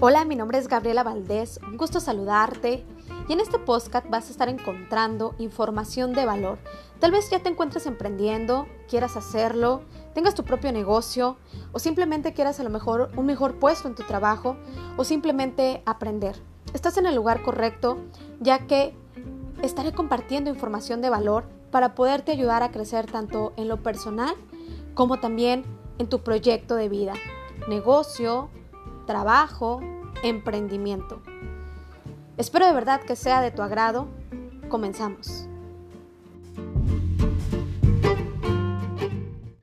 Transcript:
Hola, mi nombre es Gabriela Valdés, un gusto saludarte y en este podcast vas a estar encontrando información de valor. Tal vez ya te encuentres emprendiendo, quieras hacerlo, tengas tu propio negocio o simplemente quieras a lo mejor un mejor puesto en tu trabajo o simplemente aprender. Estás en el lugar correcto ya que estaré compartiendo información de valor para poderte ayudar a crecer tanto en lo personal como también en tu proyecto de vida, negocio, trabajo, emprendimiento. Espero de verdad que sea de tu agrado. Comenzamos.